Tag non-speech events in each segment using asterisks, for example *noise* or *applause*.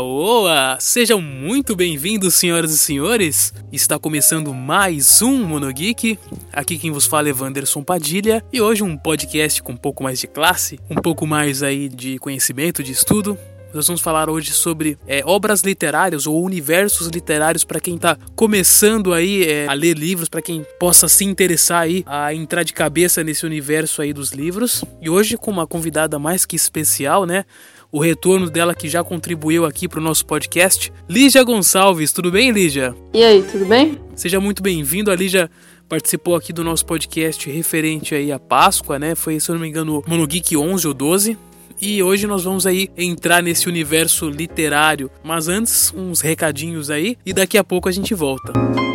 Oa! Sejam muito bem-vindos, senhoras e senhores. Está começando mais um Monogeek. Aqui quem vos fala é Wanderson Padilha e hoje um podcast com um pouco mais de classe, um pouco mais aí de conhecimento, de estudo. Nós vamos falar hoje sobre é, obras literárias ou universos literários para quem está começando aí é, a ler livros, para quem possa se interessar aí a entrar de cabeça nesse universo aí dos livros. E hoje com uma convidada mais que especial, né? O retorno dela que já contribuiu aqui para o nosso podcast. Lígia Gonçalves, tudo bem, Lígia? E aí, tudo bem? Seja muito bem-vindo. A Lígia participou aqui do nosso podcast referente aí à Páscoa, né? Foi, se eu não me engano, Monogeek 11 ou 12. E hoje nós vamos aí entrar nesse universo literário. Mas antes, uns recadinhos aí e daqui a pouco a gente volta. Música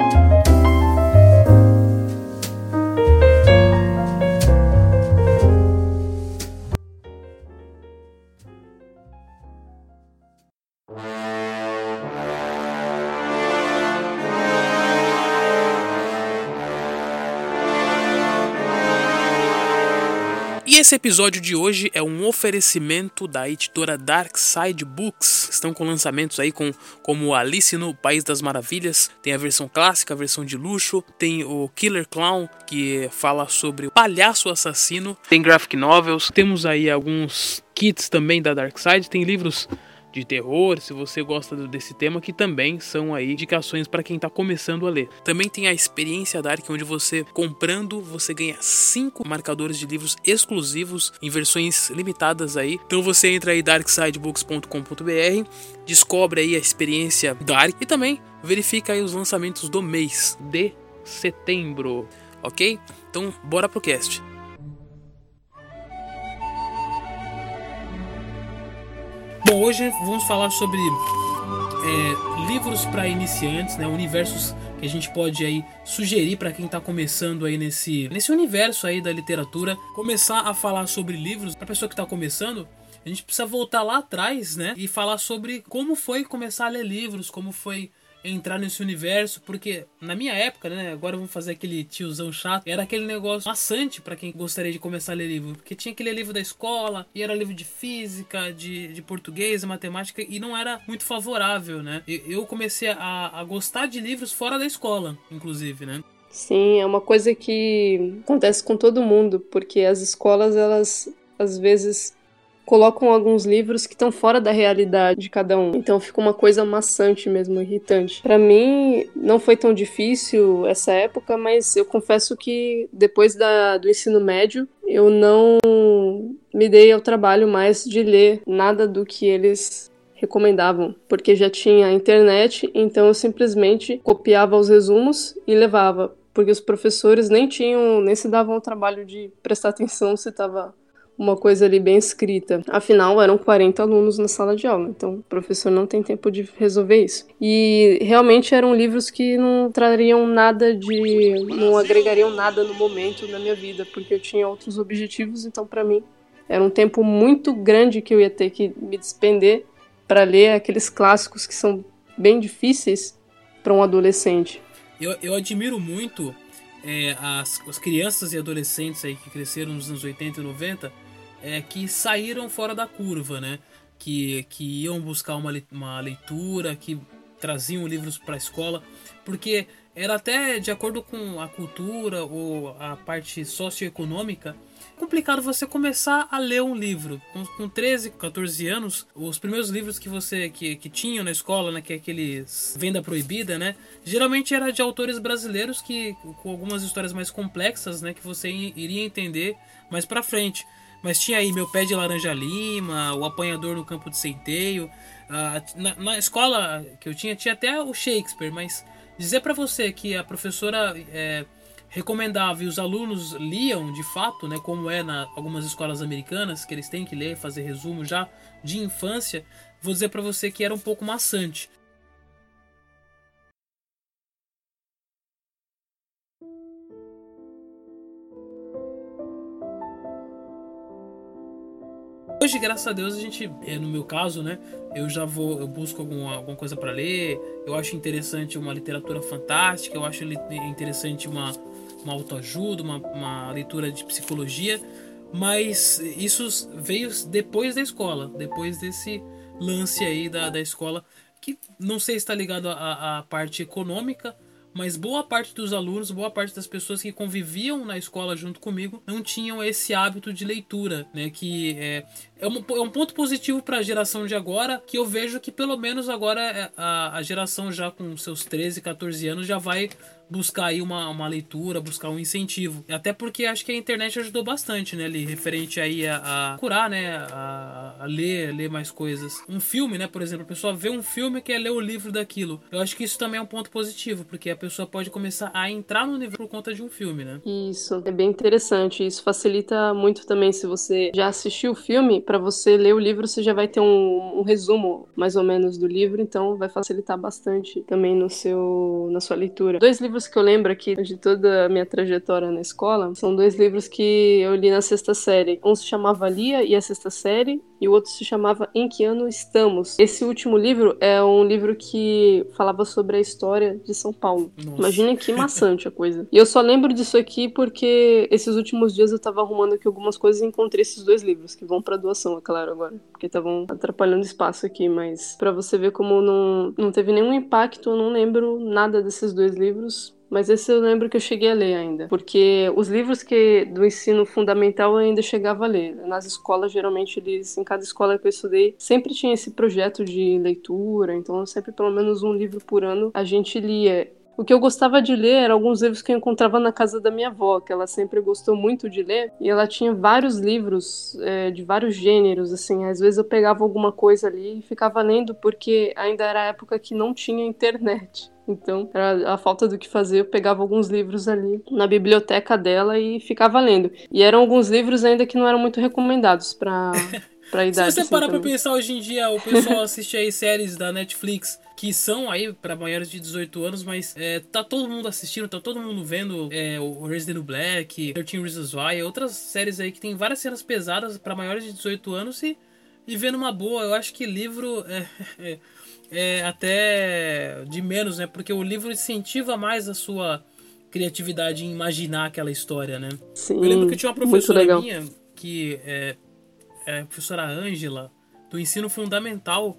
esse episódio de hoje é um oferecimento da editora Dark Side Books. Estão com lançamentos aí com, como Alice no País das Maravilhas. Tem a versão clássica, a versão de luxo. Tem o Killer Clown, que fala sobre o palhaço assassino. Tem graphic novels. Temos aí alguns kits também da Dark Side. Tem livros de terror, se você gosta desse tema, que também são aí indicações para quem está começando a ler. Também tem a experiência Dark, onde você comprando, você ganha cinco marcadores de livros exclusivos em versões limitadas aí. Então você entra aí darksidebooks.com.br, descobre aí a experiência Dark e também verifica aí os lançamentos do mês de setembro, ok? Então bora pro cast. Bom, hoje vamos falar sobre é, livros para iniciantes, né? Universos que a gente pode aí sugerir para quem está começando aí nesse, nesse universo aí da literatura. Começar a falar sobre livros para pessoa que está começando. A gente precisa voltar lá atrás, né? E falar sobre como foi começar a ler livros, como foi entrar nesse universo, porque na minha época, né, agora vamos fazer aquele tiozão chato, era aquele negócio maçante para quem gostaria de começar a ler livro, porque tinha aquele livro da escola, e era livro de física, de, de português, matemática, e não era muito favorável, né? Eu comecei a, a gostar de livros fora da escola, inclusive, né? Sim, é uma coisa que acontece com todo mundo, porque as escolas, elas às vezes colocam alguns livros que estão fora da realidade de cada um. Então fica uma coisa maçante mesmo, irritante. Para mim não foi tão difícil essa época, mas eu confesso que depois da, do ensino médio eu não me dei ao trabalho mais de ler nada do que eles recomendavam, porque já tinha internet, então eu simplesmente copiava os resumos e levava, porque os professores nem tinham, nem se davam o trabalho de prestar atenção se estava uma coisa ali bem escrita. Afinal, eram 40 alunos na sala de aula, então o professor não tem tempo de resolver isso. E realmente eram livros que não trariam nada de. não agregariam nada no momento na minha vida, porque eu tinha outros objetivos, então para mim era um tempo muito grande que eu ia ter que me despender para ler aqueles clássicos que são bem difíceis para um adolescente. Eu, eu admiro muito é, as, as crianças e adolescentes aí que cresceram nos anos 80 e 90 é, que saíram fora da curva, né? Que, que iam buscar uma, uma leitura, que traziam livros para a escola, porque era até de acordo com a cultura ou a parte socioeconômica complicado você começar a ler um livro. Com, com 13, 14 anos, os primeiros livros que você que, que tinham na escola, né, que é aqueles venda proibida, né, geralmente era de autores brasileiros que com algumas histórias mais complexas, né, que você iria entender mais para frente. Mas tinha aí Meu Pé de Laranja Lima, O Apanhador no Campo de Centeio. Uh, na, na, escola que eu tinha, tinha até o Shakespeare, mas dizer para você que a professora é, recomendava e os alunos liam de fato, né, como é na algumas escolas americanas, que eles têm que ler, fazer resumo já de infância, vou dizer para você que era um pouco maçante. Hoje, graças a Deus, a gente, é, no meu caso, né, eu já vou, eu busco alguma, alguma coisa para ler. Eu acho interessante uma literatura fantástica, eu acho interessante uma, uma autoajuda, uma, uma leitura de psicologia, mas isso veio depois da escola, depois desse lance aí da, da escola, que não sei se está ligado à, à parte econômica, mas boa parte dos alunos, boa parte das pessoas que conviviam na escola junto comigo não tinham esse hábito de leitura, né? Que é, é, um, é um ponto positivo para a geração de agora, que eu vejo que pelo menos agora é, a, a geração já com seus 13, 14 anos já vai buscar aí uma, uma leitura, buscar um incentivo. Até porque acho que a internet ajudou bastante, né, ali, referente aí a, a curar, né, a, a, ler, ler mais coisas. Um filme, né, por exemplo, a pessoa vê um filme e quer ler o livro daquilo. Eu acho que isso também é um ponto positivo, porque a pessoa pode começar a entrar no nível por conta de um filme, né? Isso, é bem interessante. Isso facilita muito também se você já assistiu o filme, para você ler o livro, você já vai ter um, um resumo mais ou menos do livro, então vai facilitar bastante também no seu na sua leitura. Dois livros livros que eu lembro aqui de toda a minha trajetória na escola são dois livros que eu li na sexta série. Um se chamava Lia e a Sexta Série, e o outro se chamava Em Que Ano Estamos. Esse último livro é um livro que falava sobre a história de São Paulo. Nossa. Imagina que maçante a coisa. E eu só lembro disso aqui porque esses últimos dias eu tava arrumando aqui algumas coisas e encontrei esses dois livros, que vão para doação, é claro, agora. Porque estavam atrapalhando espaço aqui, mas para você ver como não, não teve nenhum impacto, eu não lembro nada desses dois livros. Mas esse eu lembro que eu cheguei a ler ainda, porque os livros que do ensino fundamental eu ainda chegava a ler. Nas escolas, geralmente, eles, em cada escola que eu estudei, sempre tinha esse projeto de leitura, então sempre pelo menos um livro por ano a gente lia. O que eu gostava de ler eram alguns livros que eu encontrava na casa da minha avó, que ela sempre gostou muito de ler, e ela tinha vários livros é, de vários gêneros, assim. Às vezes eu pegava alguma coisa ali e ficava lendo, porque ainda era a época que não tinha internet. Então, a falta do que fazer, eu pegava alguns livros ali na biblioteca dela e ficava lendo. E eram alguns livros ainda que não eram muito recomendados para *laughs* pra idade. Se você assim, parar pra pensar hoje em dia, o pessoal *laughs* assiste aí séries da Netflix que são aí para maiores de 18 anos, mas é, tá todo mundo assistindo, tá todo mundo vendo é, o Resident Black, 13 Reasons Why, outras séries aí que tem várias cenas pesadas para maiores de 18 anos e, e vendo uma boa. Eu acho que livro *laughs* é, é é até de menos, né? Porque o livro incentiva mais a sua criatividade em imaginar aquela história, né? Sim, eu lembro que tinha uma professora minha que é, é professora Ângela do ensino fundamental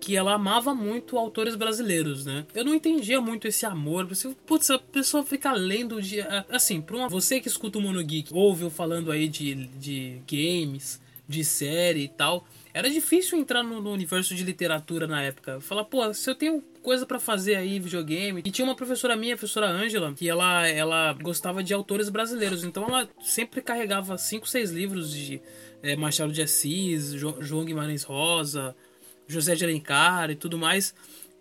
que ela amava muito autores brasileiros, né? Eu não entendia muito esse amor. Você, putz, a pessoa fica lendo de. Assim, pra uma, você que escuta o Mono Geek, ouve falando aí de, de games, de série e tal era difícil entrar no, no, universo de literatura na época. Falar, pô, se eu tenho coisa para fazer aí, videogame. E tinha uma professora minha, a professora Ângela, que ela, ela gostava de autores brasileiros. Então ela sempre carregava cinco, seis livros de é, Machado de Assis, jo, João Guimarães Rosa, José de Alencar e tudo mais.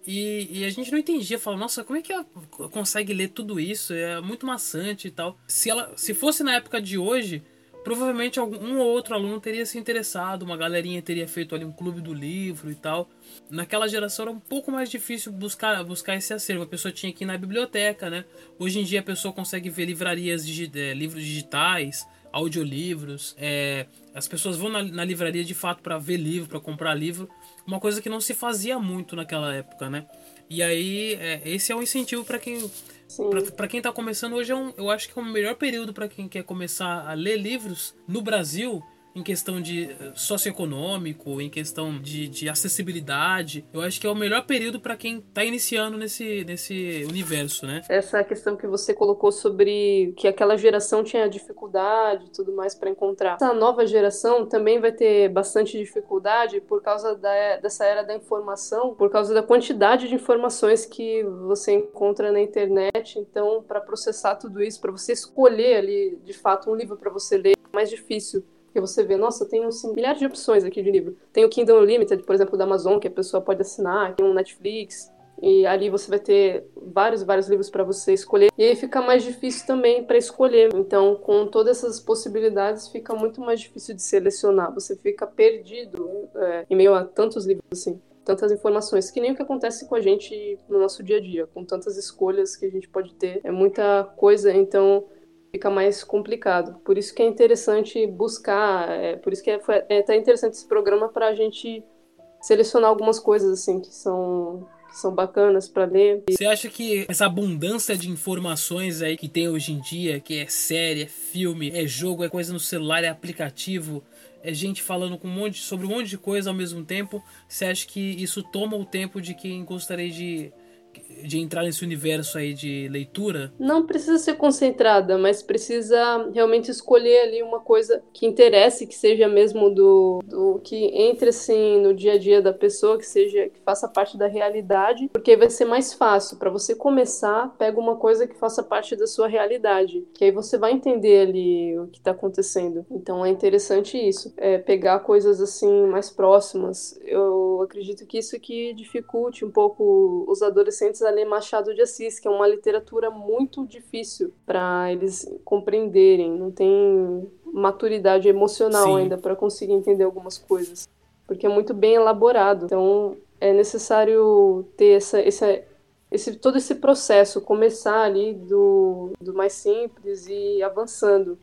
E, e, a gente não entendia, falava, nossa, como é que ela consegue ler tudo isso? É muito maçante e tal. Se ela se fosse na época de hoje, provavelmente um ou outro aluno teria se interessado, uma galerinha teria feito ali um clube do livro e tal. Naquela geração era um pouco mais difícil buscar, buscar esse acervo. A pessoa tinha que ir na biblioteca, né? Hoje em dia a pessoa consegue ver livrarias de é, livros digitais, audiolivros. É, as pessoas vão na, na livraria de fato para ver livro, para comprar livro. Uma coisa que não se fazia muito naquela época, né? E aí, é, esse é um incentivo para quem para quem está começando hoje, é um, eu acho que é o melhor período para quem quer começar a ler livros no Brasil em questão de eh, socioeconômico, em questão de, de acessibilidade. Eu acho que é o melhor período para quem está iniciando nesse, nesse universo, né? Essa questão que você colocou sobre que aquela geração tinha dificuldade e tudo mais para encontrar. Essa nova geração também vai ter bastante dificuldade por causa da, dessa era da informação, por causa da quantidade de informações que você encontra na internet. Então, para processar tudo isso, para você escolher ali de fato um livro para você ler, é mais difícil. Porque você vê, nossa, tem assim, milhares de opções aqui de livro. Tem o Kindle Unlimited, por exemplo, da Amazon, que a pessoa pode assinar, tem um Netflix, e ali você vai ter vários vários livros para você escolher. E aí fica mais difícil também para escolher. Então com todas essas possibilidades fica muito mais difícil de selecionar. Você fica perdido é, em meio a tantos livros assim tantas informações que nem o que acontece com a gente no nosso dia a dia com tantas escolhas que a gente pode ter. É muita coisa então fica mais complicado. Por isso que é interessante buscar, é, por isso que é, foi, é até interessante esse programa para a gente selecionar algumas coisas assim que são são bacanas para ler. Você acha que essa abundância de informações aí que tem hoje em dia, que é série, é filme, é jogo, é coisa no celular, é aplicativo, é gente falando com um monte, sobre um monte de coisa ao mesmo tempo. Você acha que isso toma o tempo de quem gostaria de de entrar nesse universo aí de leitura? Não precisa ser concentrada, mas precisa realmente escolher ali uma coisa que interesse, que seja mesmo do, do que entre assim no dia a dia da pessoa, que seja que faça parte da realidade, porque vai ser mais fácil para você começar, pega uma coisa que faça parte da sua realidade, que aí você vai entender ali o que está acontecendo. Então é interessante isso, é pegar coisas assim mais próximas. Eu acredito que isso que dificulte um pouco os adolescentes a ler Machado de Assis, que é uma literatura muito difícil para eles compreenderem, não tem maturidade emocional Sim. ainda para conseguir entender algumas coisas, porque é muito bem elaborado. Então é necessário ter essa, essa esse, todo esse processo, começar ali do, do mais simples e avançando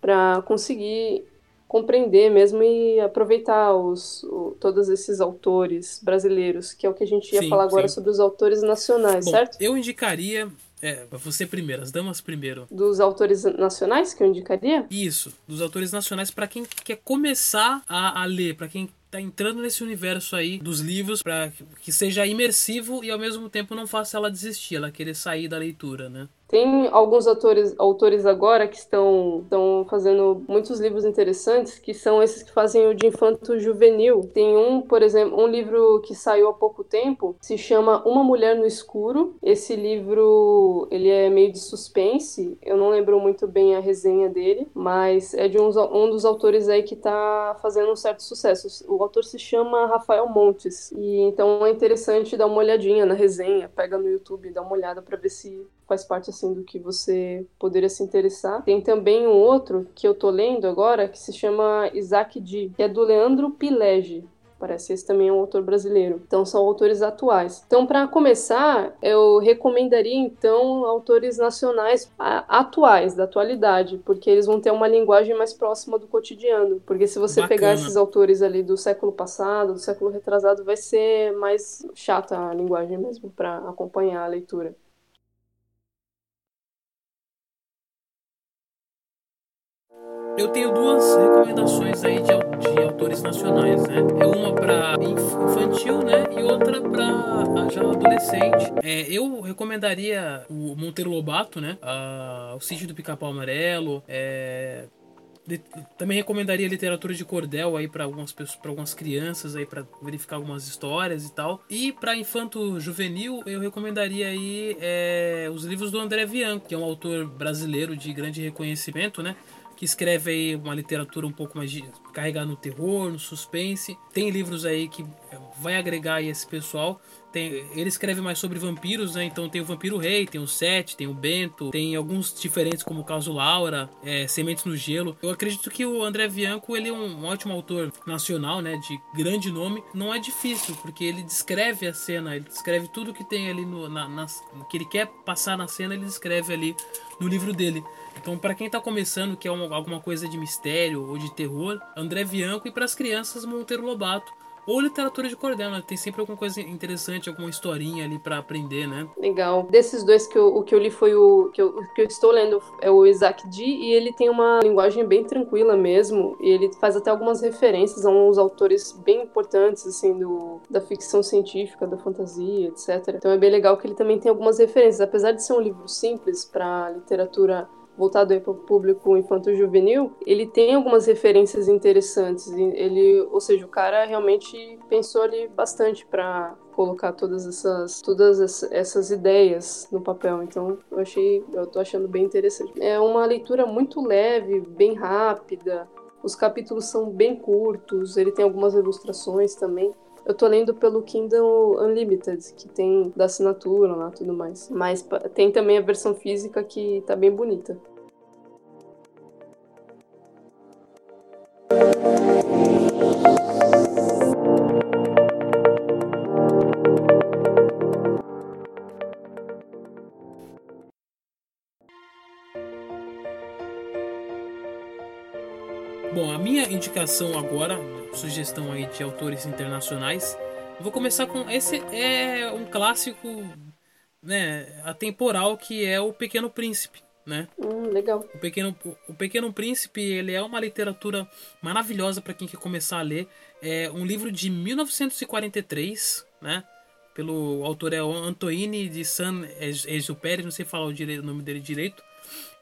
para conseguir compreender mesmo e aproveitar os, o, todos esses autores brasileiros, que é o que a gente ia sim, falar agora sim. sobre os autores nacionais, Bom, certo? Eu indicaria. É, você primeiro, as damas primeiro. Dos autores nacionais que eu indicaria? Isso, dos autores nacionais para quem quer começar a, a ler, para quem tá entrando nesse universo aí dos livros para que seja imersivo e ao mesmo tempo não faça ela desistir, ela querer sair da leitura, né? Tem alguns autores, autores agora que estão, estão fazendo muitos livros interessantes, que são esses que fazem o de infanto juvenil. Tem um, por exemplo, um livro que saiu há pouco tempo, se chama Uma Mulher no Escuro. Esse livro, ele é meio de suspense, eu não lembro muito bem a resenha dele, mas é de um, um dos autores aí que está fazendo um certo sucesso. O autor se chama Rafael Montes, e então é interessante dar uma olhadinha na resenha, pega no YouTube, dá uma olhada para ver se faz parte assim do que você poderia se interessar. Tem também um outro que eu tô lendo agora que se chama Isaac D, que é do Leandro Pilege. Parece esse também é um autor brasileiro. Então são autores atuais. Então para começar, eu recomendaria então autores nacionais atuais, da atualidade, porque eles vão ter uma linguagem mais próxima do cotidiano. Porque se você Bacana. pegar esses autores ali do século passado, do século retrasado, vai ser mais chata a linguagem mesmo para acompanhar a leitura. Eu tenho duas recomendações aí de, de autores nacionais, né? É uma para infantil, né? E outra para já adolescente. É, eu recomendaria o Monteiro Lobato, né? o Sítio do Pica-Pau Amarelo. É, também recomendaria literatura de cordel aí para algumas pessoas, para algumas crianças aí para verificar algumas histórias e tal. E para infanto juvenil eu recomendaria aí é, os livros do André Bianco, que é um autor brasileiro de grande reconhecimento, né? Que escreve aí uma literatura um pouco mais carregada no terror, no suspense. Tem livros aí que vai agregar esse pessoal. Tem, ele escreve mais sobre vampiros, né? Então tem o Vampiro Rei, tem o Sete, tem o Bento, tem alguns diferentes como o caso Laura, é, Sementes no Gelo. Eu acredito que o André Bianco ele é um ótimo autor nacional, né? De grande nome. Não é difícil, porque ele descreve a cena, ele descreve tudo que tem ali no, na, na, que ele quer passar na cena, ele descreve ali no livro dele. Então, para quem está começando, que é uma, alguma coisa de mistério ou de terror, André Bianco e para as crianças Monteiro Lobato. Ou literatura de cordel, né? Tem sempre alguma coisa interessante, alguma historinha ali para aprender, né? Legal. Desses dois que eu, o que eu li foi o que eu, que eu estou lendo é o Isaac D e ele tem uma linguagem bem tranquila mesmo. E ele faz até algumas referências a uns autores bem importantes, assim, do, da ficção científica, da fantasia, etc. Então é bem legal que ele também tem algumas referências. Apesar de ser um livro simples para literatura voltado para o público infanto-juvenil, ele tem algumas referências interessantes. Ele, ou seja, o cara realmente pensou ali bastante para colocar todas essas todas essas ideias no papel. Então, eu achei, eu tô achando bem interessante. É uma leitura muito leve, bem rápida. Os capítulos são bem curtos, ele tem algumas ilustrações também. Eu tô lendo pelo Kindle Unlimited, que tem da assinatura lá tudo mais. Mas tem também a versão física que tá bem bonita. Indicação agora, sugestão aí de autores internacionais, vou começar com esse é um clássico, né, atemporal que é o Pequeno Príncipe, né? Hum, legal. O Pequeno, o Pequeno Príncipe ele é uma literatura maravilhosa para quem quer começar a ler. É um livro de 1943, né? Pelo autor é Antoine de Saint-Exupéry, não sei falar o, direito, o nome dele direito.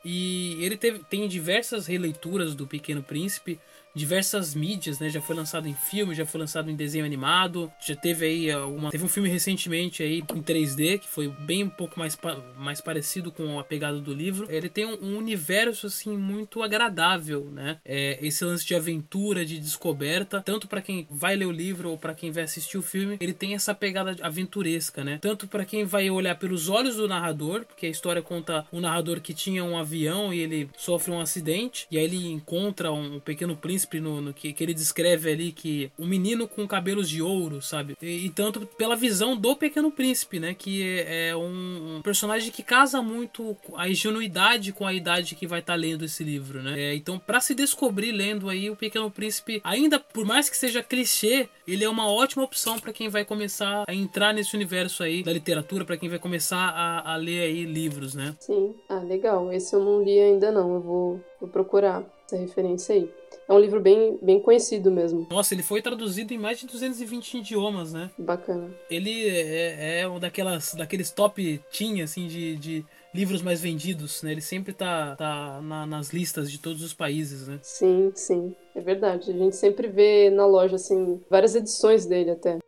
E ele teve, tem diversas releituras do Pequeno Príncipe diversas mídias, né? Já foi lançado em filme, já foi lançado em desenho animado, já teve aí uma teve um filme recentemente aí em 3D que foi bem um pouco mais, mais parecido com a pegada do livro. Ele tem um, um universo assim muito agradável, né? É, esse lance de aventura, de descoberta, tanto para quem vai ler o livro ou para quem vai assistir o filme, ele tem essa pegada aventuresca, né? Tanto para quem vai olhar pelos olhos do narrador, porque a história conta um narrador que tinha um avião e ele sofre um acidente e aí ele encontra um pequeno príncipe príncipe no, que, que, ele descreve ali que o um menino com cabelos de ouro, sabe? E, e, tanto pela visão do pequeno príncipe, né? Que é, é um, um, personagem que casa muito a ingenuidade com a idade que vai estar tá lendo esse livro, né? É, então, para se descobrir lendo aí o pequeno príncipe, ainda por mais que seja clichê, ele é uma ótima opção para quem vai começar a entrar nesse universo aí da literatura, para quem vai começar a, a ler aí livros, né? Sim, ah, legal. Esse eu não li ainda não, eu vou, vou procurar essa referência aí. É um livro bem, bem conhecido mesmo. Nossa, ele foi traduzido em mais de 220 idiomas, né? Bacana. Ele é, é um daquelas, daqueles top teen, assim, de, de livros mais vendidos, né? Ele sempre tá, tá na, nas listas de todos os países, né? Sim, sim. É verdade. A gente sempre vê na loja, assim, várias edições dele até.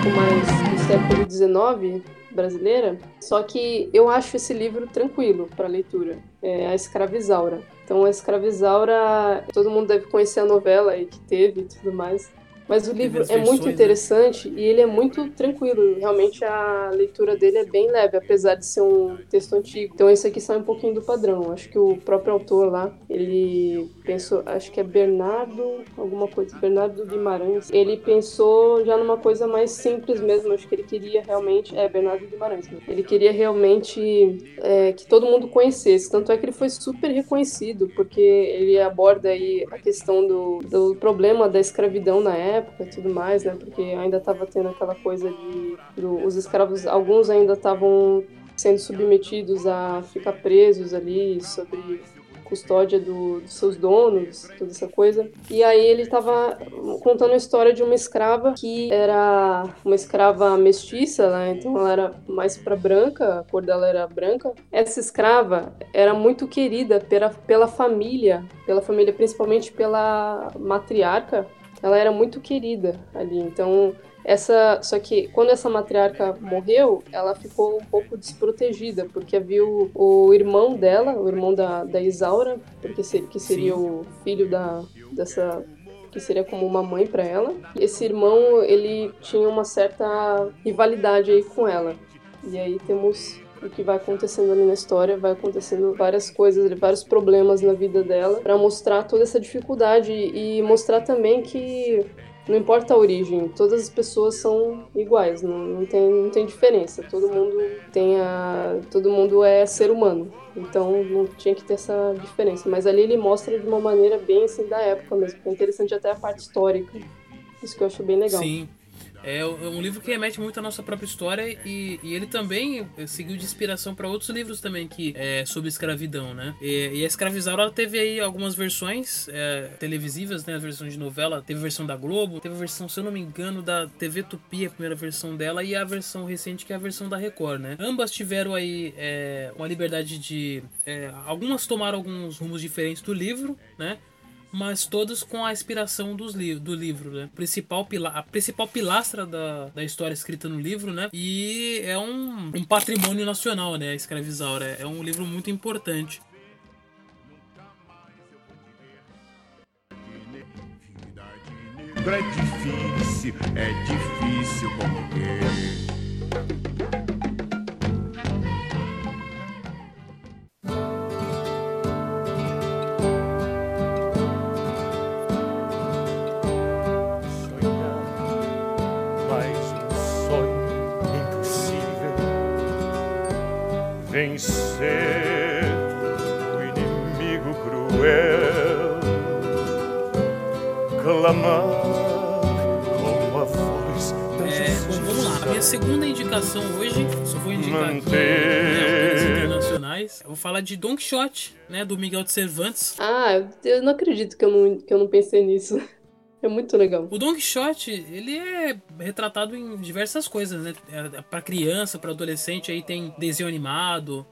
Pouco mais do século XIX brasileira, só que eu acho esse livro tranquilo para leitura. É a Escravizaura. Então, a Escravizaura, todo mundo deve conhecer a novela aí que teve e tudo mais. Mas o livro é muito né? interessante né? e ele é muito tranquilo. Realmente a leitura dele é bem leve, apesar de ser um texto antigo. Então esse aqui sai um pouquinho do padrão. Acho que o próprio autor lá, ele pensou, acho que é Bernardo, alguma coisa, Bernardo Guimarães. Ele pensou já numa coisa mais simples mesmo. Acho que ele queria realmente, é Bernardo Guimarães. Né? Ele queria realmente é, que todo mundo conhecesse. Tanto é que ele foi super reconhecido porque ele aborda aí a questão do, do problema da escravidão na época época e tudo mais, né? Porque ainda estava tendo aquela coisa de do, os escravos, alguns ainda estavam sendo submetidos a ficar presos ali sobre custódia do, dos seus donos, toda essa coisa. E aí ele estava contando a história de uma escrava que era uma escrava mestiça, né? Então ela era mais para branca, a cor dela era branca. Essa escrava era muito querida pela, pela família, pela família principalmente pela matriarca ela era muito querida ali. Então, essa, só que quando essa matriarca morreu, ela ficou um pouco desprotegida, porque havia o, o irmão dela, o irmão da, da Isaura, porque ser, que seria Sim. o filho da, dessa que seria como uma mãe para ela. Esse irmão, ele tinha uma certa rivalidade aí com ela. E aí temos o que vai acontecendo ali na história, vai acontecendo várias coisas, vários problemas na vida dela, para mostrar toda essa dificuldade e mostrar também que não importa a origem, todas as pessoas são iguais, não, não, tem, não tem diferença. Todo mundo tem a, todo mundo é ser humano, então não tinha que ter essa diferença. Mas ali ele mostra de uma maneira bem assim da época mesmo, que é interessante até a parte histórica. Isso que eu acho bem legal. Sim. É um livro que remete muito à nossa própria história e, e ele também seguiu de inspiração para outros livros também que é sobre escravidão, né? E, e a Escravizaura ela teve aí algumas versões é, televisivas, né? A versão de novela, teve a versão da Globo, teve a versão, se eu não me engano, da TV Tupi, a primeira versão dela, e a versão recente que é a versão da Record, né? Ambas tiveram aí é, uma liberdade de... É, algumas tomaram alguns rumos diferentes do livro, né? Mas todas com a inspiração dos li do livro, né? Principal a principal pilastra da, da história escrita no livro, né? E é um, um patrimônio nacional, né? Escravizaura. É um livro muito importante. É difícil, é difícil como vencer o inimigo cruel, clamar com a voz da É, bom, vamos lá. A minha segunda indicação hoje, só vou indicar aqui Manter. né, autores internacionais. Eu vou falar de Don Quixote, né, do Miguel de Cervantes. Ah, eu, eu não acredito que eu não, que eu não pensei nisso. É muito legal. O Don Quixote, ele é retratado em diversas coisas, né? É, Pra criança, pra adolescente, aí tem desenho animado,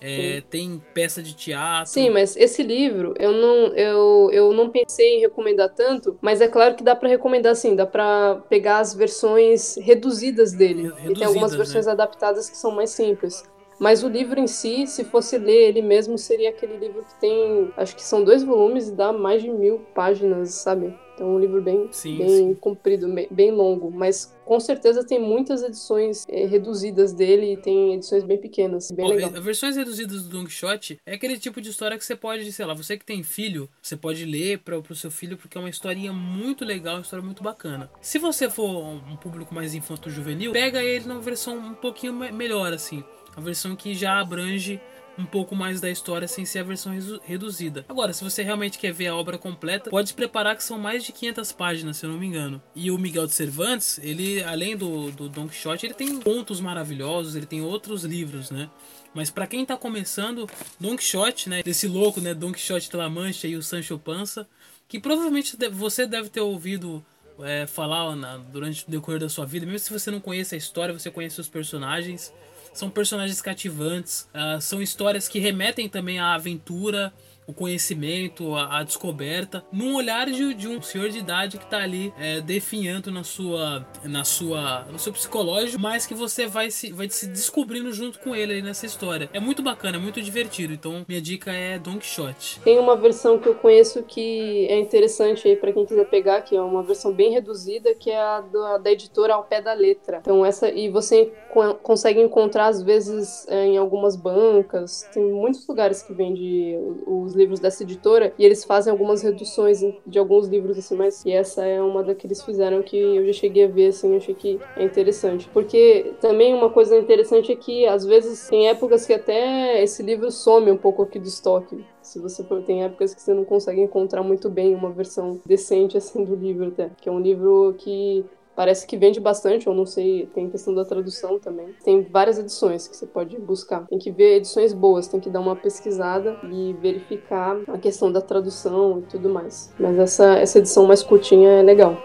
é, tem peça de teatro. Sim, mas esse livro eu não, eu, eu não pensei em recomendar tanto, mas é claro que dá pra recomendar sim, dá pra pegar as versões reduzidas dele. Re- e tem algumas reduzidas, versões né? adaptadas que são mais simples. Mas o livro em si, se fosse ler ele mesmo, seria aquele livro que tem. Acho que são dois volumes e dá mais de mil páginas, sabe? Então é um livro bem, Sim, bem sim. comprido, bem, longo. Mas com certeza tem muitas edições eh, reduzidas dele e tem edições bem pequenas. Bem Ó, legal. é- Versões reduzidas do Don Quixote é aquele tipo de história que você pode, sei lá, você que tem filho, você pode ler para pro seu filho porque é uma historinha muito legal, uma história muito bacana. Se você for um público mais infanto-juvenil, pega ele numa versão um pouquinho me- melhor, assim. A versão que já abrange um pouco mais da história sem ser a versão reduzida. Agora, se você realmente quer ver a obra completa, pode se preparar que são mais de 500 páginas, se eu não me engano. E o Miguel de Cervantes, ele, além do, do Don Quixote, ele tem contos maravilhosos, ele tem outros livros, né? Mas pra quem tá começando, Don Quixote, né? Desse louco, né? Don Quixote de La Mancha e o Sancho Panza, que provavelmente você deve ter ouvido é, falar na- durante o decorrer da sua vida, mesmo se você não conhece a história, você conhece os personagens. São personagens cativantes, ah, são histórias que remetem também à aventura, o conhecimento, a, a descoberta, num olhar de, de um senhor de idade que tá ali é, definhando na sua, na sua, no seu psicológico, mas que você vai se, vai se descobrindo junto com ele aí nessa história. É muito bacana, é muito divertido. Então minha dica é Don Quixote. Tem uma versão que eu conheço que é interessante aí pra quem quiser pegar, que é uma versão bem reduzida, que é a da, da editora Ao Pé da Letra. Então essa e você co- consegue encontrar às vezes é, em algumas bancas, tem muitos lugares que vende os livros dessa editora e eles fazem algumas reduções de alguns livros assim, mas e essa é uma da que eles fizeram que eu já cheguei a ver assim, achei que é interessante. Porque também uma coisa interessante é que às vezes tem épocas que até esse livro some um pouco aqui do estoque. Se você for, tem épocas que você não consegue encontrar muito bem uma versão decente assim do livro até, que é um livro que Parece que vende bastante, eu não sei, tem questão da tradução também. Tem várias edições que você pode buscar. Tem que ver edições boas, tem que dar uma pesquisada e verificar a questão da tradução e tudo mais. Mas essa, essa edição mais curtinha é legal.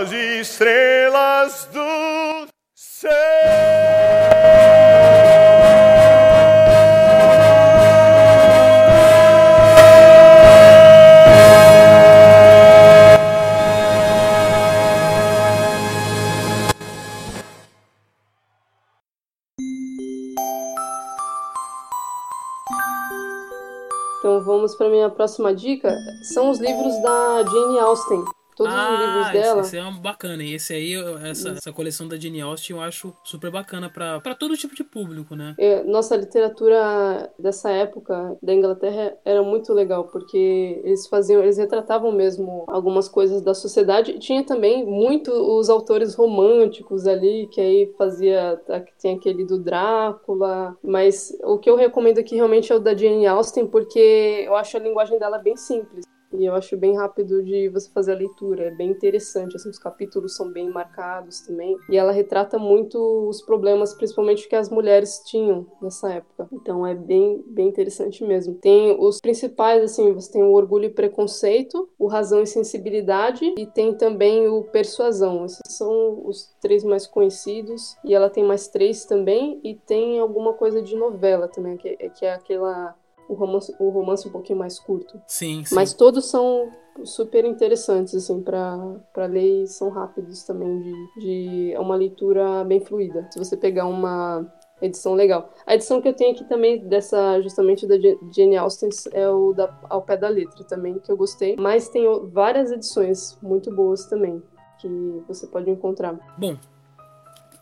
as estrelas do céu. Minha próxima dica. São os livros da Jane Austen. Todos os livros esse, dela. esse é um bacana. E esse aí, essa, essa coleção da Jane Austen, eu acho super bacana pra todo tipo de público, né? É, nossa literatura dessa época da Inglaterra era muito legal porque eles faziam, eles retratavam mesmo algumas coisas da sociedade. E tinha também muito os autores românticos ali que aí fazia, tem aquele do Drácula, mas o que eu recomendo aqui realmente é o da Jane Austen porque eu acho a linguagem dela bem simples. E eu acho bem rápido de você fazer a leitura, é bem interessante, assim, os capítulos são bem marcados também. E ela retrata muito os problemas, principalmente que as mulheres tinham nessa época. Então é bem, bem interessante mesmo. Tem os principais, assim, você tem o Orgulho e Preconceito, o Razão e Sensibilidade e tem também o Persuasão. Esses são os três mais conhecidos. E ela tem mais três também e tem alguma coisa de novela também, que, é- que é aquela... O romance, o romance um pouquinho mais curto. Sim, sim. Mas todos são super interessantes, assim, para ler e são rápidos também, de, de... É uma leitura bem fluida. Se você pegar uma edição legal. A edição que eu tenho aqui também, dessa, justamente da Jane Austen, é o da Ao Pé da Letra também, que eu gostei. Mas tem várias edições muito boas também, que você pode encontrar. Bom,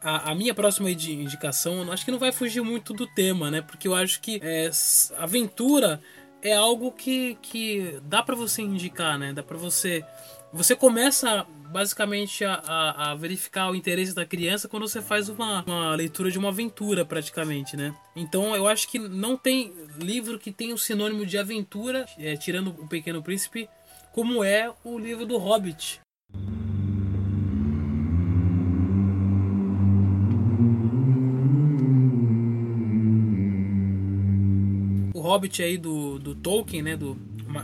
a, a minha próxima indi- indicação, acho que não vai fugir muito do tema, né? Porque eu acho que é, aventura é algo que, que dá pra você indicar, né? Dá pra você. Você começa basicamente a, a, a, verificar o interesse da criança quando você faz uma, uma leitura de uma aventura, praticamente, né? Então eu acho que não tem livro que tenha o sinônimo de aventura, é, tirando o Pequeno Príncipe, como é o livro do Hobbit. Hobbit aí do, do Tolkien, né? Do,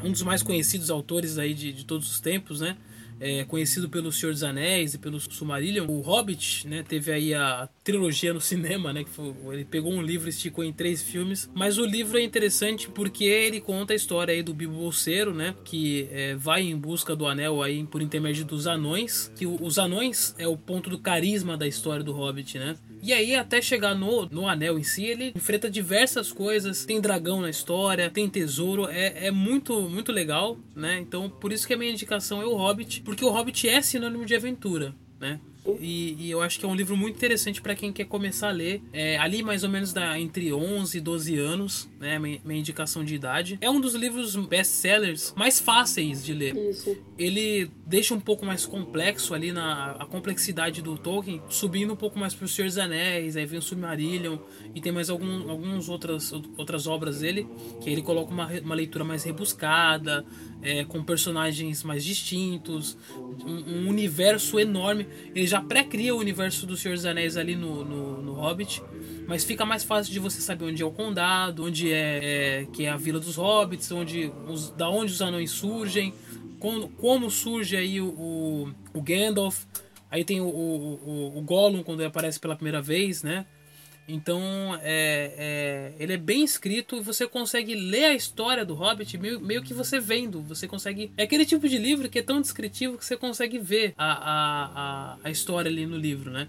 um dos mais conhecidos autores aí de, de todos os tempos, né? é, conhecido pelo Senhor dos Anéis e pelo Sumarillion. O Hobbit, né, teve aí a trilogia no *laughs* cinema, né, que foi, ele pegou um livro e esticou em três filmes. Mas o livro é interessante porque ele conta a história aí do Bilbo Bolseiro, né, que é, vai em busca do anel aí por intermédio dos anões. Que os anões é o ponto do carisma da história do Hobbit, né? E aí, até chegar no, no anel em si, ele enfrenta diversas coisas. Tem dragão na história, tem tesouro. É, é muito, muito legal, né? Então, por isso que a minha indicação é o Hobbit, porque o Hobbit é sinônimo de aventura, né? E, e, eu acho que é um livro muito interessante para quem quer começar a ler. É, ali mais ou menos da, entre 11 e 12 anos, né? Minha, minha indicação de idade. É um dos livros best-sellers mais fáceis de ler. Isso. Ele deixa um pouco mais complexo ali na a complexidade do Tolkien, subindo um pouco mais para os Senhor dos Anéis, aí vem o Submarillion e tem mais algum, algumas outras, outras obras dele, que ele coloca uma, uma leitura mais rebuscada, é, com personagens mais distintos, um, um, universo enorme. Ele já pré-cria o universo do Senhor dos Anéis ali no, no, no, Hobbit, mas fica mais fácil de você saber onde é o condado, onde é, é que é a vila dos hobbits, onde os, da onde os anões surgem, como, como surge aí o, o, o Gandalf. Aí tem o, o, o, Gollum quando ele aparece pela primeira vez, né? Então, é, é, ele é bem escrito e você consegue ler a história do Hobbit meio, meio que você vendo. Você consegue. É aquele tipo de livro que é tão descritivo que você consegue ver a, a, a, a história ali no livro, né?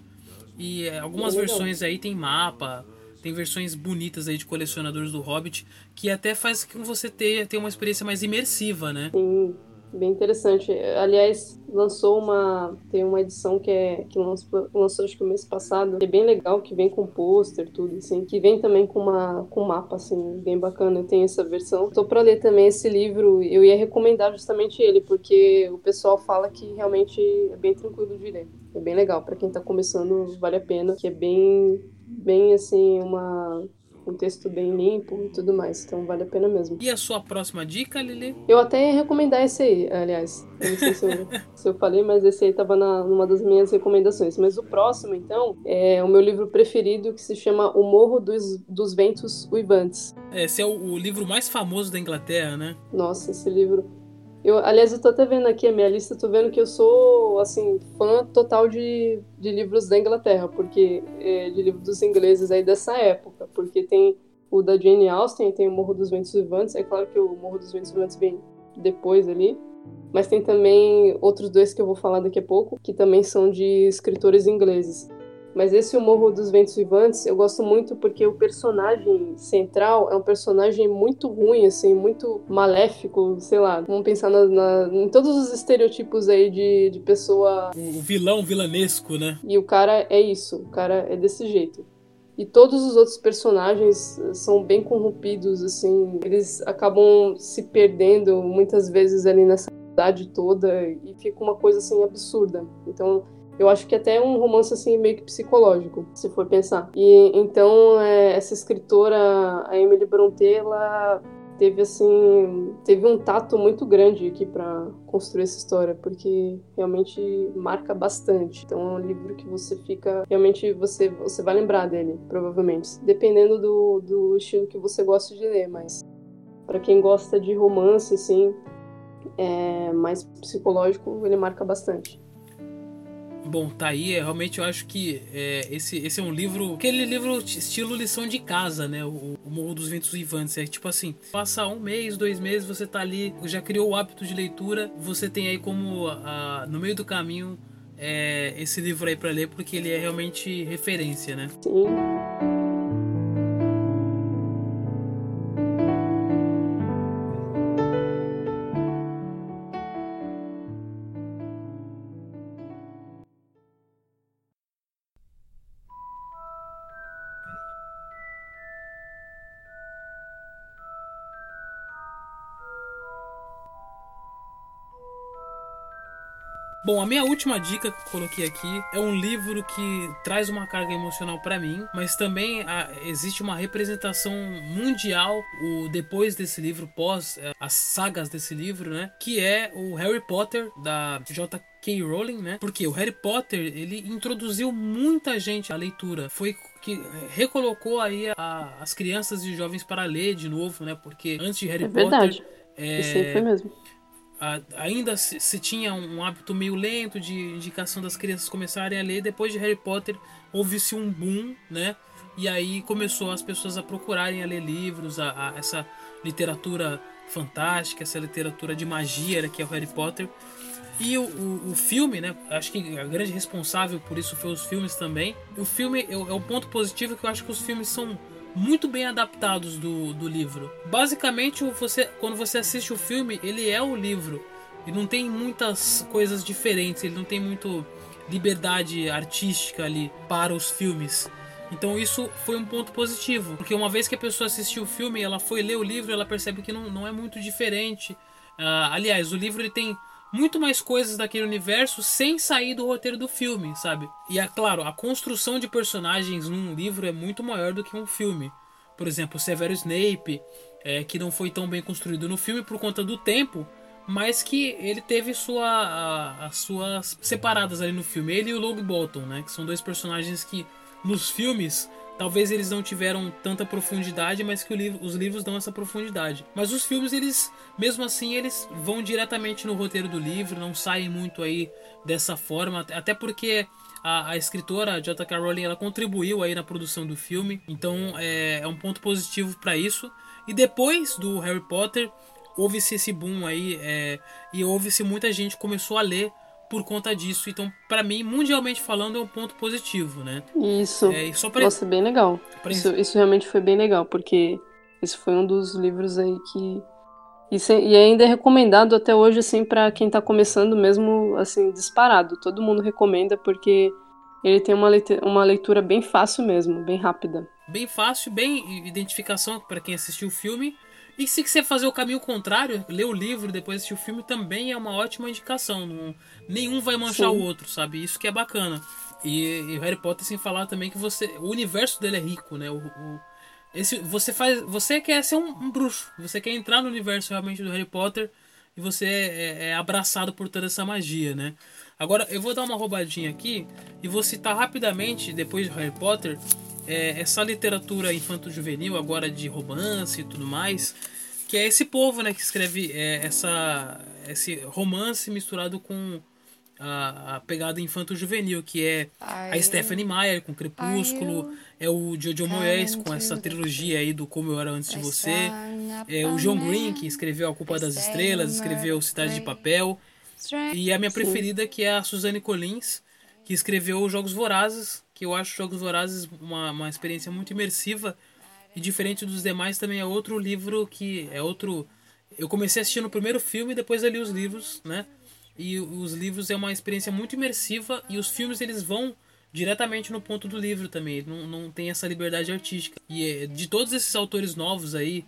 E é, algumas versões aí tem mapa, tem versões bonitas aí de colecionadores do Hobbit que até faz com que você tenha, tenha uma experiência mais imersiva, né? Sim bem interessante. Aliás, lançou uma tem uma edição que é que lançou, lançou acho que o mês passado, que é bem legal, que vem com pôster, tudo assim, que vem também com uma com mapa assim, bem bacana. Tem essa versão. Tô para ler também esse livro. Eu ia recomendar justamente ele porque o pessoal fala que realmente é bem tranquilo de ler. É bem legal para quem tá começando, vale a pena, que é bem bem assim uma um texto bem limpo e tudo mais. Então vale a pena mesmo. E a sua próxima dica, Lili? Eu até ia recomendar esse aí, aliás. Eu não sei se eu, *laughs* se eu falei, mas esse aí estava numa das minhas recomendações. Mas o próximo, então, é o meu livro preferido que se chama O Morro dos, dos Ventos Uivantes. Esse é o, o livro mais famoso da Inglaterra, né? Nossa, esse livro eu, aliás, eu tô até vendo aqui a minha lista, tô vendo que eu sou, assim, fã total de, de livros da Inglaterra, porque é, de livros dos ingleses aí dessa época, porque tem o da Jane Austen, tem o Morro dos Ventos Vivantes, é claro que o Morro dos Ventos Vivantes vem depois ali, mas tem também outros dois que eu vou falar daqui a pouco, que também são de escritores ingleses. Mas esse O Morro dos Ventos Vivantes eu gosto muito porque o personagem central é um personagem muito ruim, assim, muito maléfico, sei lá. Vamos pensar na, na, em todos os estereotipos aí de, de pessoa. O vilão vilanesco, né? E o cara é isso, o cara é desse jeito. E todos os outros personagens são bem corrompidos, assim. Eles acabam se perdendo muitas vezes ali nessa cidade toda e fica uma coisa assim absurda. Então eu acho que até é um romance assim meio que psicológico, se for pensar. E então é, essa escritora, a Emily Brontë, ela teve assim, teve um tato muito grande aqui para construir essa história, porque realmente marca bastante. Então é um livro que você fica, realmente você você vai lembrar dele, provavelmente, dependendo do, do estilo que você gosta de ler, mas para quem gosta de romance assim, é, mais psicológico, ele marca bastante. Bom, tá aí. É, realmente eu acho que é, esse, esse é um livro. Aquele livro estilo lição de casa, né? O, o Morro dos Ventos Vivantes. É tipo assim: passa um mês, dois meses, você tá ali, já criou o hábito de leitura. Você tem aí como a, no meio do caminho é, esse livro aí para ler, porque ele é realmente referência, né? Sim. Bom, a minha última dica que eu coloquei aqui é um livro que traz uma carga emocional para mim, mas também a, existe uma representação mundial o depois desse livro, pós é, as sagas desse livro, né? Que é o Harry Potter da J. K. Rowling, né? Porque o Harry Potter ele introduziu muita gente à leitura, foi que recolocou aí a, as crianças e jovens para ler de novo, né? Porque antes de Harry É Potter verdade. é, Isso aí foi mesmo. Ainda se, se tinha um hábito meio lento de indicação das crianças começarem a ler. Depois de Harry Potter, houve-se um boom, né? E aí começou as pessoas a procurarem a ler livros, a, a- essa literatura fantástica, essa literatura de magia né, que é o Harry Potter. E o, o, o filme, né? Acho que a grande responsável por isso foi os filmes também. O filme é o ponto positivo que eu acho que os filmes são muito bem adaptados do, do livro. Basicamente, você, quando você assiste o filme, ele é o livro. E não tem muitas coisas diferentes, ele não tem muito liberdade artística ali para os filmes. Então isso foi um ponto positivo, porque uma vez que a pessoa assistiu o filme, ela foi ler o livro, ela percebe que não, não é muito diferente. Ah, aliás, o livro ele tem muito mais coisas daquele universo sem sair do roteiro do filme, sabe? E é claro, a construção de personagens num livro é muito maior do que um filme. Por exemplo, Severo Snape, é, que não foi tão bem construído no filme por conta do tempo, mas que ele teve sua, a- as suas separadas ali no filme. Ele e o Logan Bolton, né? Que são dois personagens que nos filmes talvez eles não tiveram tanta profundidade, mas que livro- os livros dão essa profundidade. Mas os filmes, eles, mesmo assim, eles vão diretamente no roteiro do livro, não saem muito aí dessa forma, até- porque a, a escritora J.K. Rowling ela contribuiu aí na produção do filme, então é, é um ponto positivo para isso. E depois do Harry Potter, houve-se esse boom aí é, e houve-se muita gente começou a ler por conta disso. Então, para mim, mundialmente falando, é um ponto positivo, né? Isso. É, só pra, Nossa, bem legal. pra- Isso, isso realmente foi bem legal, porque esse foi um dos livros aí que. E, se- e ainda é recomendado até hoje, assim, pra quem tá começando mesmo, assim, disparado. Todo mundo recomenda, porque ele tem uma leite- uma leitura bem fácil mesmo, bem rápida. bem fácil, bem identificação para quem assistiu o filme. E se quiser fazer o caminho contrário, ler o livro e depois assistir o filme também é uma ótima indicação. Não- nenhum vai manchar Sim. o outro, sabe? Isso que é bacana. E, e Harry Potter sem falar também que você, o universo dele é rico, né? O, o- esse, você faz, você quer ser um, um bruxo, você quer entrar no universo realmente do Harry Potter e você é, é abraçado por toda essa magia, né? Agora eu vou dar uma roubadinha aqui e vou citar rapidamente depois do Harry Potter é, essa literatura infanto-juvenil agora de romance e tudo mais, que é esse povo, né, que escreve é, essa esse romance misturado com a, a pegada infanto-juvenil, que é a Stephanie Meyer com Crepúsculo, é o Jojo Moyes com essa trilogia aí do Como Eu Era Antes de Você, é o John Green que escreveu A Culpa das Estrelas, escreveu Cidade de Papel, e a minha preferida que é a Suzanne Collins, que escreveu os Jogos Vorazes, que eu acho Jogos Vorazes uma, uma experiência muito imersiva e diferente dos demais também é outro livro que é outro eu comecei assistindo o primeiro filme e depois eu li os livros, né? E os livros é uma experiência muito imersiva e os filmes eles vão diretamente no ponto do livro também, não, não tem essa liberdade artística. E é, de todos esses autores novos aí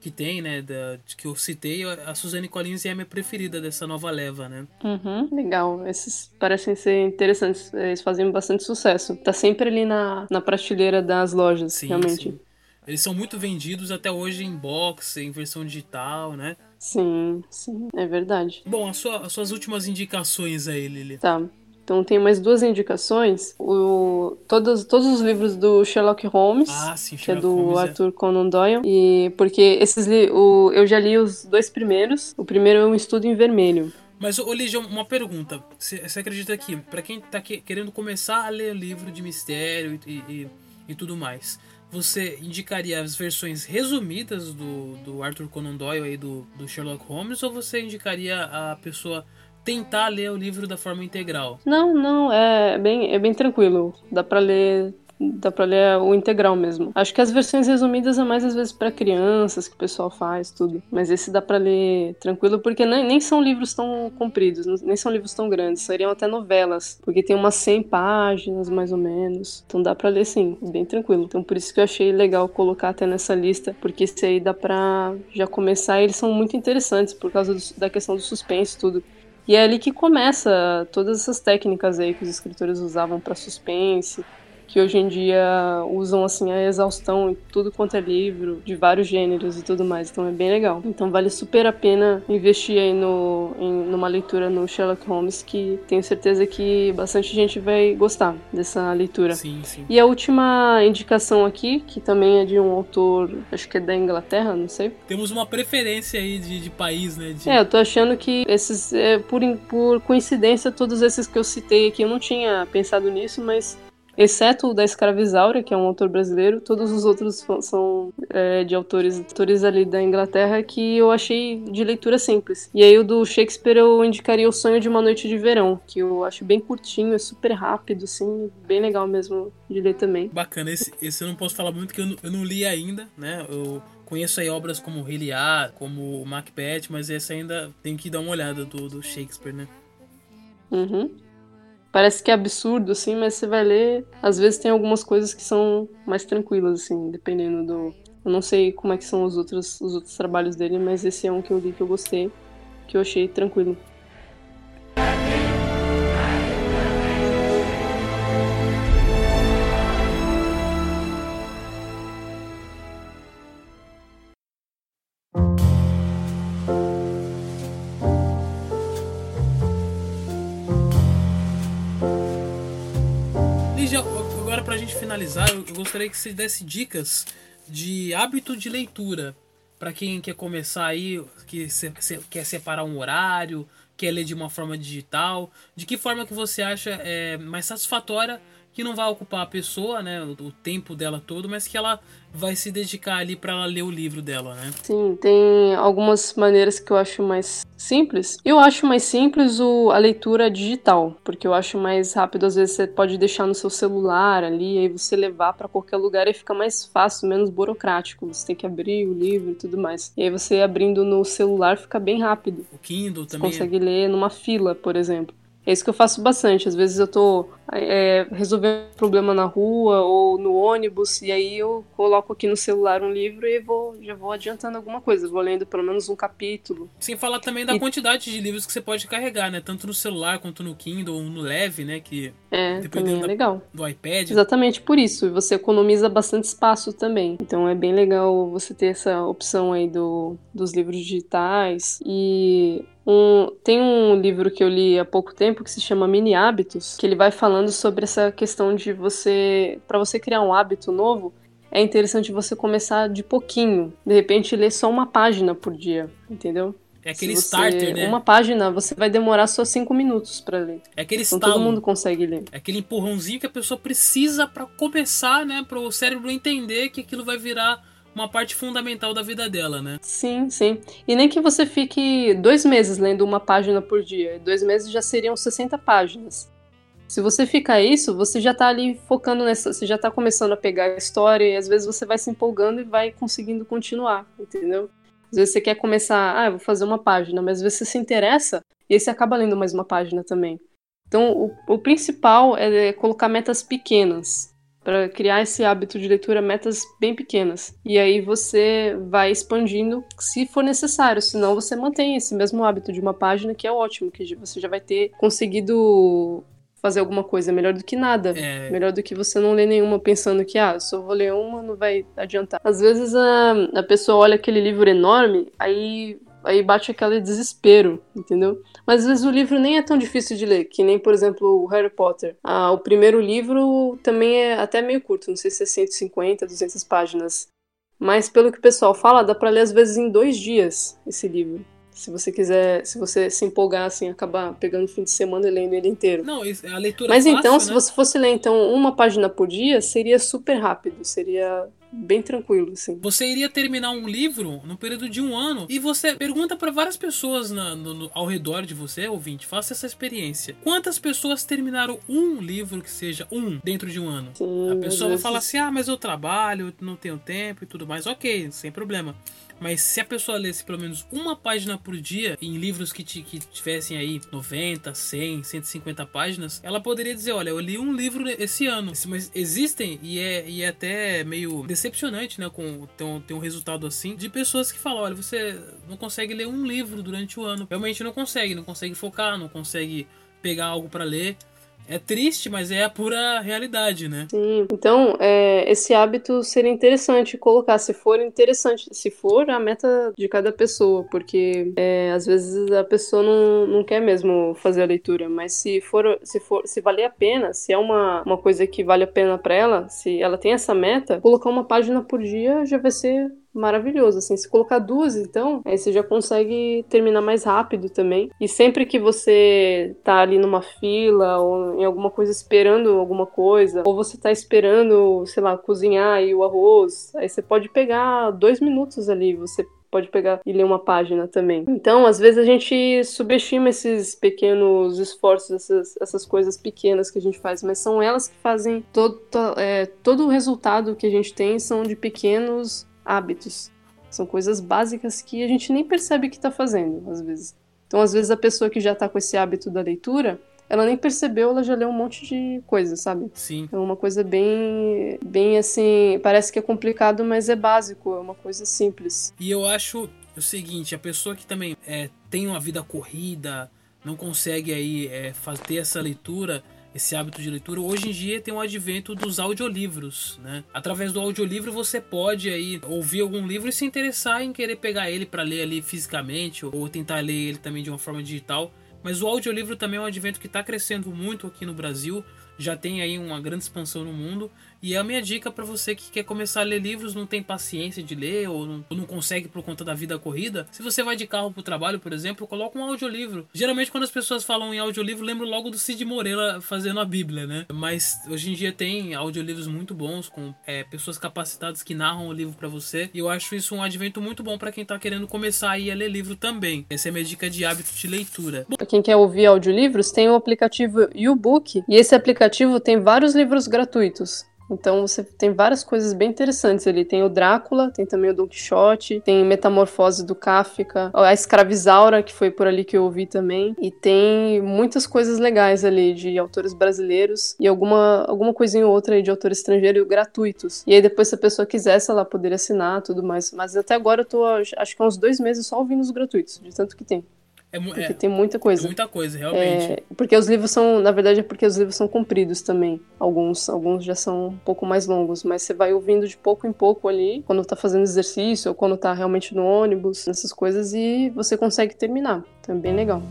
que tem, né, da, que eu citei, a Suzanne Collins é a minha preferida dessa nova leva, né? Uhum, legal. Esses parecem ser interessantes. Eles fazem bastante sucesso. Tá sempre ali na, na prateleira das lojas, Sim, realmente. sim. Eles são muito vendidos até hoje em box, em versão digital, né? Sim, sim, é verdade. Bom, a sua- as suas últimas indicações aí, Lili. Tá. Então tem mais duas indicações. O, todos, todos os livros do Sherlock Holmes, Ah, sim, que é do Holmes é- Arthur Conan Doyle. E porque esses o, eu já li os dois primeiros. O primeiro é um estudo em vermelho. Mas, ô Lígia, uma pergunta. Você você acredita que, pra quem tá que- querendo começar a ler livro de mistério e, e, e tudo mais, você indicaria as versões resumidas do, do Arthur Conan Doyle aí do, do Sherlock Holmes ou você indicaria a pessoa tentar ler o livro da forma integral? Não, não, é bem, é bem tranquilo. Dá pra ler. Dá pra ler o integral mesmo. Acho que as versões resumidas é mais às vezes pra crianças que o pessoal faz, tudo. Mas esse dá pra ler tranquilo, porque nem, nem são livros tão compridos, nem são livros tão grandes. Seriam até novelas, porque tem umas 100 páginas, mais ou menos. Então dá pra ler sim, bem tranquilo. Então por isso que eu achei legal colocar até nessa lista, porque esse aí dá pra já começar. Eles são muito interessantes por causa do- da questão do suspense tudo. E é ali que começa todas essas técnicas aí que os escritores usavam para suspense, que hoje em dia usam assim a exaustão em tudo quanto é livro, de vários gêneros e tudo mais. Então é bem legal. Então vale super a pena investir aí no, em, numa leitura no Sherlock Holmes, que tenho certeza que bastante gente vai gostar dessa leitura. Sim, sim. E a última indicação aqui, que também é de um autor, acho que é da Inglaterra, não sei. Temos uma preferência aí de, de país, né? De... É, eu tô achando que esses, é, por, por coincidência, todos esses que eu citei aqui, eu não tinha pensado nisso, mas exceto o da Escravizaura, que é um autor brasileiro, todos os outros são é, de autores, autores ali da Inglaterra que eu achei de leitura simples. E aí o do Shakespeare eu indicaria O Sonho de uma Noite de Verão, que eu acho bem curtinho, é super rápido, assim, bem legal mesmo de ler também. Bacana, esse, esse eu não posso falar muito, porque eu não, eu não li ainda, né? Eu conheço aí obras como Rei Lear, como Macbeth, mas essa ainda tem que dar uma olhada do, do Shakespeare, né? Uhum. Parece que é absurdo, assim, mas você vai ler. Às vezes tem algumas coisas que são mais tranquilas, assim, dependendo do. Eu não sei como é que são os outros, os outros trabalhos dele, mas esse é um que eu li que eu gostei, que eu achei tranquilo. Eu gostaria que você desse dicas de hábito de leitura para quem quer começar aí, que se, se, quer separar um horário, quer ler de uma forma digital. De que forma que você acha é, mais satisfatória que não vai ocupar a pessoa, né, o, tempo dela todo, mas que ela vai se dedicar ali para ela ler o livro dela, né? Sim, tem algumas maneiras que eu acho mais simples. Eu acho mais simples o, a leitura digital, porque eu acho mais rápido. Às vezes você pode deixar no seu celular ali, aí você levar para qualquer lugar e fica mais fácil, menos burocrático. Você tem que abrir o livro e tudo mais. E aí você abrindo no celular fica bem rápido. O Kindle você também. consegue ler numa fila, por exemplo. É isso que eu faço bastante. Às vezes eu tô é, resolvendo um problema na rua ou no ônibus, e aí eu coloco aqui no celular um livro e vou, já vou adiantando alguma coisa. Vou lendo pelo menos um capítulo. Sem falar também da E- quantidade de livros que você pode carregar, né? Tanto no celular quanto no Kindle ou no Leve, né? Que É, Dependendo é da- legal. do iPad. Exatamente por isso. E você economiza bastante espaço também. Então é bem legal você ter essa opção aí do, dos livros digitais. E um, tem um livro que eu li há pouco tempo que se chama Mini Hábitos, que ele vai falando sobre essa questão de você, para você criar um hábito novo, é interessante você começar de pouquinho. De repente ler só uma página por dia, entendeu? É aquele você- starter, né? Uma página, você vai demorar só cinco minutos para ler. É aquele Então estalo. todo mundo consegue ler. É aquele empurrãozinho que a pessoa precisa pra começar, né? Para o cérebro entender que aquilo vai virar uma parte fundamental da vida dela, né? Sim, sim. E nem que você fique dois meses lendo uma página por dia. Dois meses já seriam 60 páginas. Se você ficar isso, você já tá ali focando nessa. Você já tá começando a pegar a história e às vezes você vai se empolgando e vai conseguindo continuar, entendeu? Às vezes você quer começar, ah, eu vou fazer uma página, mas às vezes você se interessa e aí você acaba lendo mais uma página também. Então, o, o principal é colocar metas pequenas para criar esse hábito de leitura, metas bem pequenas. E aí você vai expandindo se for necessário, senão você mantém esse mesmo hábito de uma página que é ótimo, que você já vai ter conseguido fazer alguma coisa melhor do que nada. É, Melhor do que você não ler nenhuma pensando que, ah, eu vou ler uma, não vai adiantar. Às vezes a, a pessoa olha aquele livro enorme, aí, aí bate aquele desespero, entendeu? Mas às vezes o livro nem é tão difícil de ler, que nem, por exemplo, o Harry Potter. Ah, o primeiro livro também é até meio curto, não sei se é 150, 200 páginas. Mas pelo que o pessoal fala, dá pra ler às vezes em dois dias esse livro. Se você quiser, se você se empolgar assim, acabar pegando o fim de semana e lendo ele inteiro. Não, a leitura Mas fácil, então, se né? você fosse ler então uma página por dia, seria super rápido, seria bem tranquilo, assim. Você iria terminar um livro no período de um ano e você pergunta para várias pessoas na- no- no- ao redor de você, ouvinte, faça essa experiência. Quantas pessoas terminaram um livro que seja um dentro de um ano? Sim, A pessoa vai falar assim: ah, mas eu trabalho, não tenho tempo e tudo mais. Ok, sem problema. Mas se a pessoa lesse pelo menos uma página por dia em livros que, que tivessem aí 90, 100, 150 páginas, ela poderia dizer: olha, eu li um livro esse ano. Mas existem, e é, e é até meio decepcionante, né? Com ter um, ter um resultado assim, de pessoas que falam: olha, você não consegue ler um livro durante o ano. Realmente não consegue, não consegue focar, não consegue pegar algo para ler. É triste, mas é a pura realidade, né? Sim. Então, é, esse hábito seria interessante colocar, se for interessante, se for a meta de cada pessoa, porque é, às vezes a pessoa não, não quer mesmo fazer a leitura, mas se for, se for, se valer a pena, se é uma, uma coisa que vale a pena para ela, se ela tem essa meta, colocar uma página por dia já vai ser maravilhoso, assim, se colocar duas, então, aí você já consegue terminar mais rápido também. E sempre que você tá ali numa fila ou em alguma coisa esperando alguma coisa, ou você tá esperando, sei lá, cozinhar aí o arroz, aí você pode pegar dois minutos ali, você pode pegar e ler uma página também. Então, às vezes a gente subestima esses pequenos esforços, essas, essas coisas pequenas que a gente faz, mas são elas que fazem todo, é, todo o resultado que a gente tem são de pequenos hábitos. São coisas básicas que a gente nem percebe que está fazendo, às vezes. Então, às vezes, a pessoa que já está com esse hábito da leitura, ela nem percebeu, ela já leu um monte de coisa, sabe? Sim. É uma coisa bem, bem assim, parece que é complicado, mas é básico, é uma coisa simples. E eu acho o seguinte, a pessoa que também é, tem uma vida corrida, não consegue aí é, fazer essa leitura, esse hábito de leitura, hoje em dia tem o advento dos audiolivros, né? Através do audiolivro você pode aí ouvir algum livro e se interessar em querer pegar ele para ler ali fisicamente ou tentar ler ele também de uma forma digital. Mas o audiolivro também é um advento que está crescendo muito aqui no Brasil, já tem aí uma grande expansão no mundo e é a minha dica para você que quer começar a ler livros, não tem paciência de ler ou não, ou não, consegue por conta da vida corrida. Se você vai de carro pro trabalho, por exemplo, coloca um audiolivro. Geralmente quando as pessoas falam em audiolivro, lembro logo do Cid Moreira fazendo a Bíblia, né? Mas hoje em dia tem audiolivros muito bons com é, pessoas capacitadas que narram o livro para você. E eu acho isso um advento muito bom para quem tá querendo começar a ler livro também. Essa é a minha dica de hábito de leitura. Pra quem quer ouvir audiolivros, tem o aplicativo YouBook e esse aplicativo tem vários livros gratuitos. Então você tem várias coisas bem interessantes ali. Tem o Drácula, tem também o Don Quixote, tem Metamorfose do Kafka, a Escravizaura, que foi por ali que eu ouvi também. E tem muitas coisas legais ali de autores brasileiros e alguma, alguma coisinha ou outra aí de autor estrangeiro gratuitos. E aí depois, se a pessoa quisesse, ela poderia assinar tudo mais. Mas até agora eu tô, acho que há uns dois meses só ouvindo os gratuitos, de tanto que tem. É, porque é, tem muita coisa. É muita coisa, realmente. É, porque os livros são, na verdade, é porque os livros são compridos também. Alguns, alguns já são um pouco mais longos, mas você vai ouvindo de pouco em pouco ali, quando tá fazendo exercício ou quando tá realmente no ônibus, essas coisas, e você consegue terminar. Então é bem legal.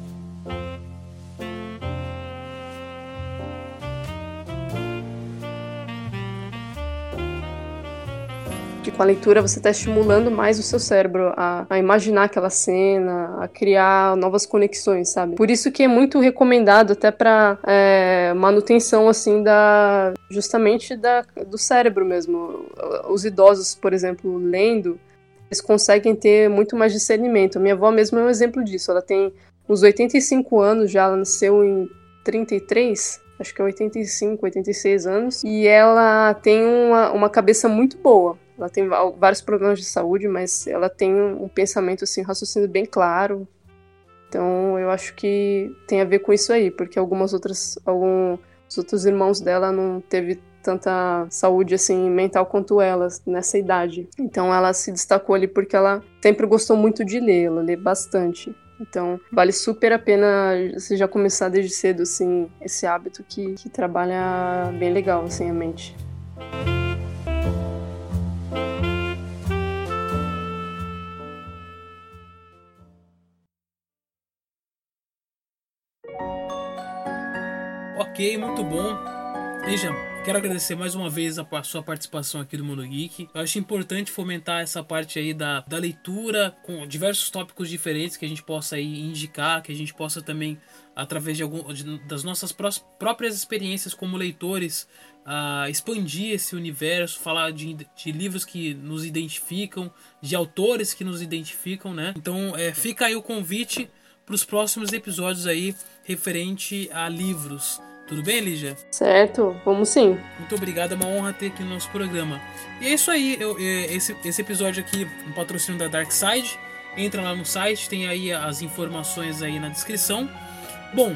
Com a leitura você está estimulando mais o seu cérebro a, a, imaginar aquela cena, a criar novas conexões, sabe? Por isso que é muito recomendado até para é, manutenção assim da justamente da, do cérebro mesmo. Os idosos, por exemplo, lendo, eles conseguem ter muito mais discernimento. A minha avó mesmo é um exemplo disso. Ela tem uns 85 anos já, ela nasceu em 33, acho que é 85, 86 anos, e ela tem uma, uma cabeça muito boa. Ela tem vários problemas de saúde, mas ela tem um pensamento, assim, um raciocínio bem claro. Então, eu acho que tem a ver com isso aí, porque algumas outras, alguns outros irmãos dela não teve tanta saúde assim mental quanto ela nessa idade. Então ela se destacou ali porque ela sempre gostou muito de ler, ela lê bastante. Então, vale super a pena você já começar desde cedo, assim, esse hábito que, que trabalha bem legal, assim, a mente. Muito bom. Veja, quero agradecer mais uma vez a, a, sua participação aqui do Mundo Geek. Eu acho importante fomentar essa parte aí da, da leitura com diversos tópicos diferentes que a gente possa aí indicar, que a gente possa também, através de algum, de, das nossas prós, próprias experiências como leitores, uh, expandir esse universo, falar de, de livros que nos identificam, de autores que nos identificam, né? Então é, fica aí o convite para os próximos episódios aí referente a livros. Tudo bem, Lígia? Certo, vamos sim. Muito obrigado, é uma honra ter aqui no nosso programa. E é isso aí, eu, é, esse, esse episódio aqui, um patrocínio da Dark Side. Entra lá no site, tem aí as informações aí na descrição. Bom,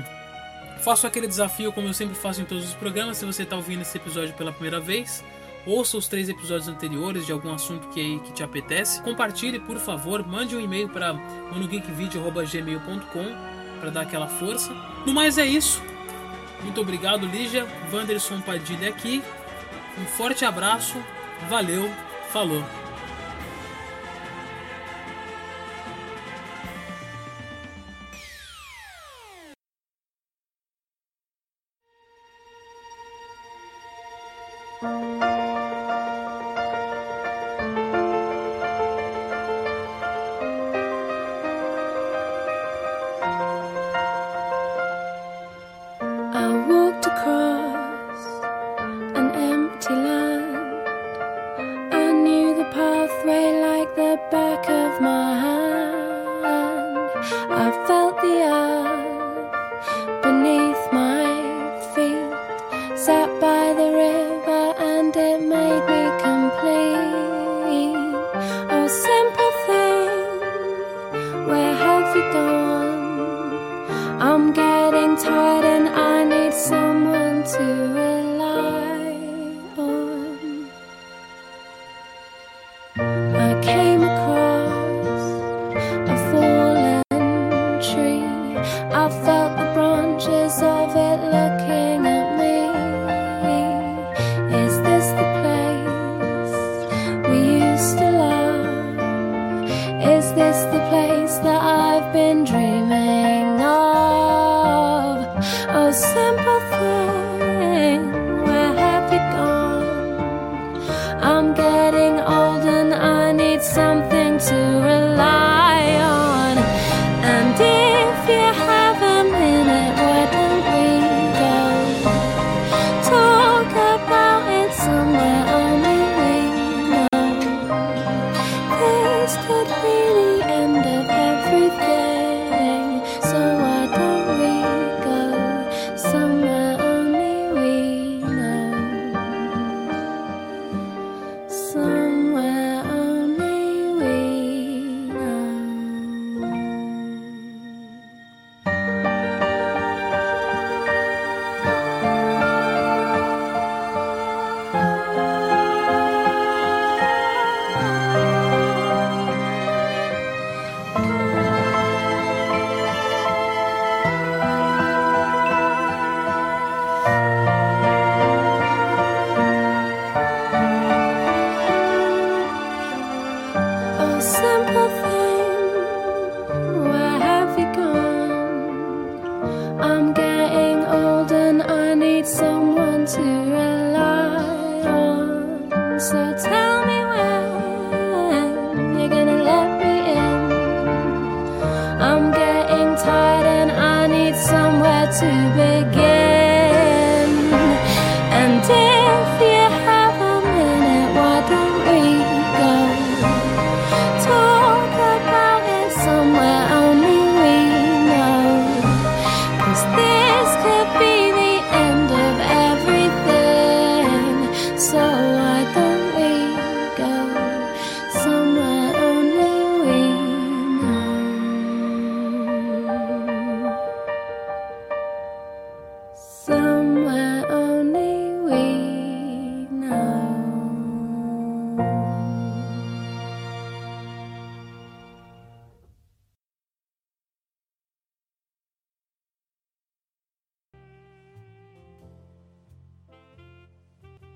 faço aquele desafio como eu sempre faço em todos os programas. Se você está ouvindo esse episódio pela primeira vez, ouça os três episódios anteriores de algum assunto que, que te apetece. Compartilhe, por favor, mande um e-mail para monogeekvideo.gmail.com para dar aquela força. No mais é isso. Muito obrigado, Lígia. Wanderson Padilha aqui. Um forte abraço. Valeu. Falou.